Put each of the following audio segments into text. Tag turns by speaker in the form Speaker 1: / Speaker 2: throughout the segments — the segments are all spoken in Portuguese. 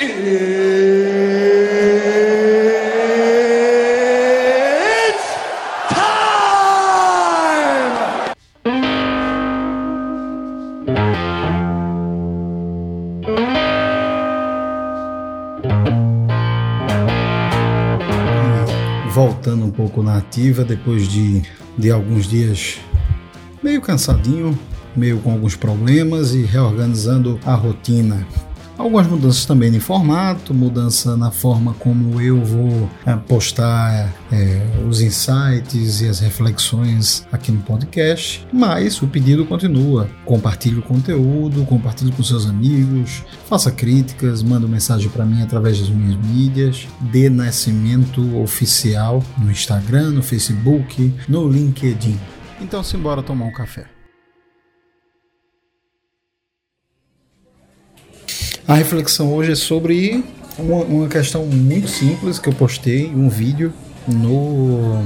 Speaker 1: It's time!
Speaker 2: voltando um pouco na ativa depois de, de alguns dias meio cansadinho, meio com alguns problemas e reorganizando a rotina. Algumas mudanças também de formato, mudança na forma como eu vou é, postar é, os insights e as reflexões aqui no podcast, mas o pedido continua. Compartilhe o conteúdo, compartilhe com seus amigos, faça críticas, manda mensagem para mim através das minhas mídias, dê nascimento oficial no Instagram, no Facebook, no LinkedIn. Então simbora tomar um café. A reflexão hoje é sobre uma, uma questão muito simples que eu postei, um vídeo no,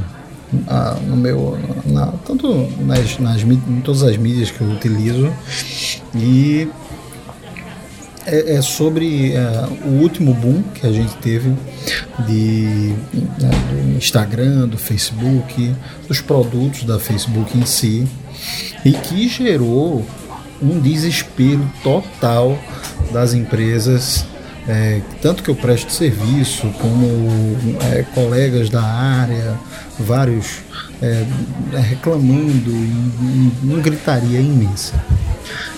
Speaker 2: ah, no meu, na, tanto nas, nas, em todas as mídias que eu utilizo. E é, é sobre é, o último boom que a gente teve de, né, do Instagram, do Facebook, dos produtos da Facebook em si e que gerou um desespero total das empresas, é, tanto que eu presto serviço, como é, colegas da área, vários é, reclamando em, uma gritaria imensa.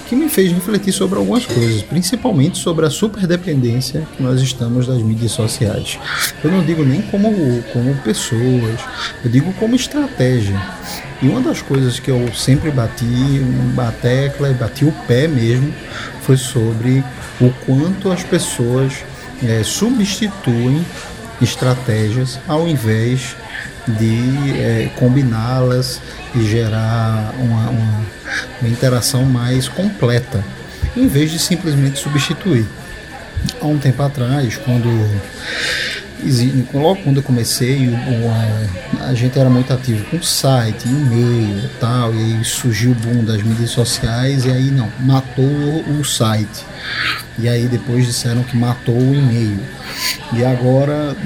Speaker 2: Que me fez refletir sobre algumas coisas, principalmente sobre a superdependência que nós estamos das mídias sociais. Eu não digo nem como, como pessoas, eu digo como estratégia. E uma das coisas que eu sempre bati, a tecla e bati o pé mesmo, foi sobre o quanto as pessoas é, substituem estratégias ao invés de é, combiná-las e gerar uma, uma, uma interação mais completa, em vez de simplesmente substituir. Há um tempo atrás, quando logo quando eu comecei, a, gente era muito ativo com site, e-mail e tal, e aí surgiu o boom das mídias sociais, e aí não, matou o site. E aí depois disseram que matou o e-mail. E agora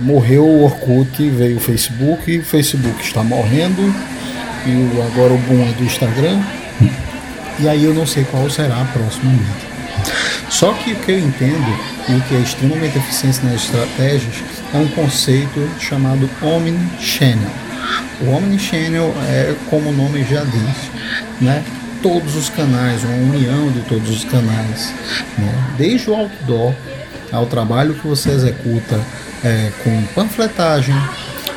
Speaker 2: morreu o Orkut, veio o Facebook, o Facebook está morrendo, e agora o boom é do Instagram. E aí eu não sei qual será a próxima mídia. Só que o que eu entendo o que é extremamente eficiente nas estratégias é um conceito chamado Omnichannel. O Omnichannel é, como o nome já diz, né? todos os canais, uma união de todos os canais, né? desde o outdoor ao trabalho que você executa é, com panfletagem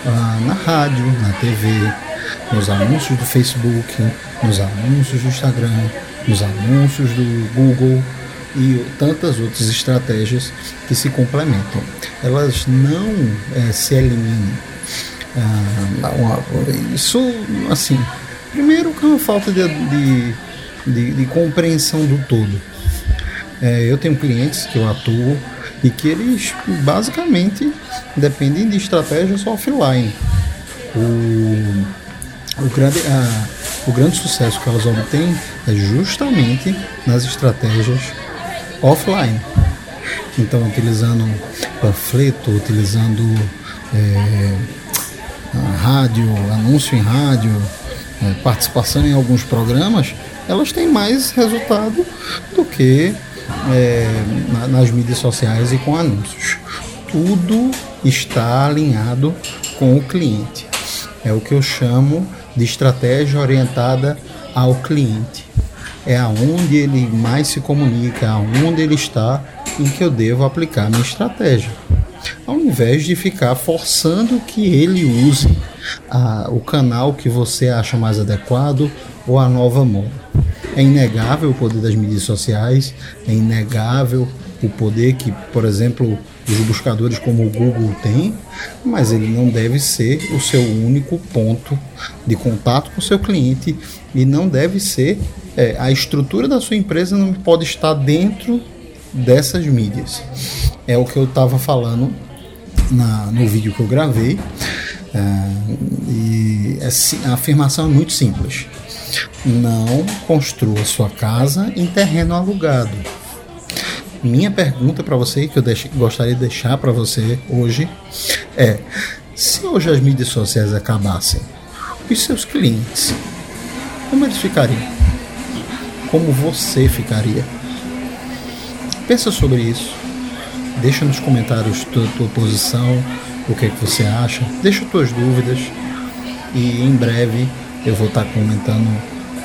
Speaker 2: ah, na rádio, na TV, nos anúncios do Facebook, nos anúncios do Instagram, nos anúncios do Google, e tantas outras estratégias que se complementam. Elas não é, se eliminam. Ah, isso, assim, primeiro que é uma falta de, de, de, de compreensão do todo. É, eu tenho clientes que eu atuo e que eles basicamente dependem de estratégias offline. O, o, grande, a, o grande sucesso que elas obtêm é justamente nas estratégias offline. Então, utilizando panfleto, utilizando é, rádio, anúncio em rádio, é, participação em alguns programas, elas têm mais resultado do que é, nas mídias sociais e com anúncios. Tudo está alinhado com o cliente. É o que eu chamo de estratégia orientada ao cliente é aonde ele mais se comunica, aonde ele está em que eu devo aplicar minha estratégia. Ao invés de ficar forçando que ele use a, o canal que você acha mais adequado ou a nova moda. É inegável o poder das mídias sociais, é inegável o poder que, por exemplo, os buscadores como o Google têm, mas ele não deve ser o seu único ponto de contato com o seu cliente e não deve ser é, a estrutura da sua empresa não pode estar dentro dessas mídias. É o que eu estava falando na, no vídeo que eu gravei. É, e é, a afirmação é muito simples. Não construa sua casa em terreno alugado. Minha pergunta para você, que eu deixe, gostaria de deixar para você hoje, é: se hoje as mídias sociais acabassem, os seus clientes, como eles ficariam? Como você ficaria? Pensa sobre isso. Deixa nos comentários tua, tua posição, o que é que você acha. Deixa tuas dúvidas e em breve eu vou estar comentando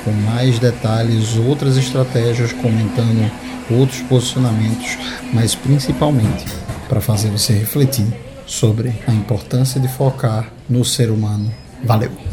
Speaker 2: com mais detalhes outras estratégias, comentando outros posicionamentos, mas principalmente para fazer você refletir sobre a importância de focar no ser humano. Valeu!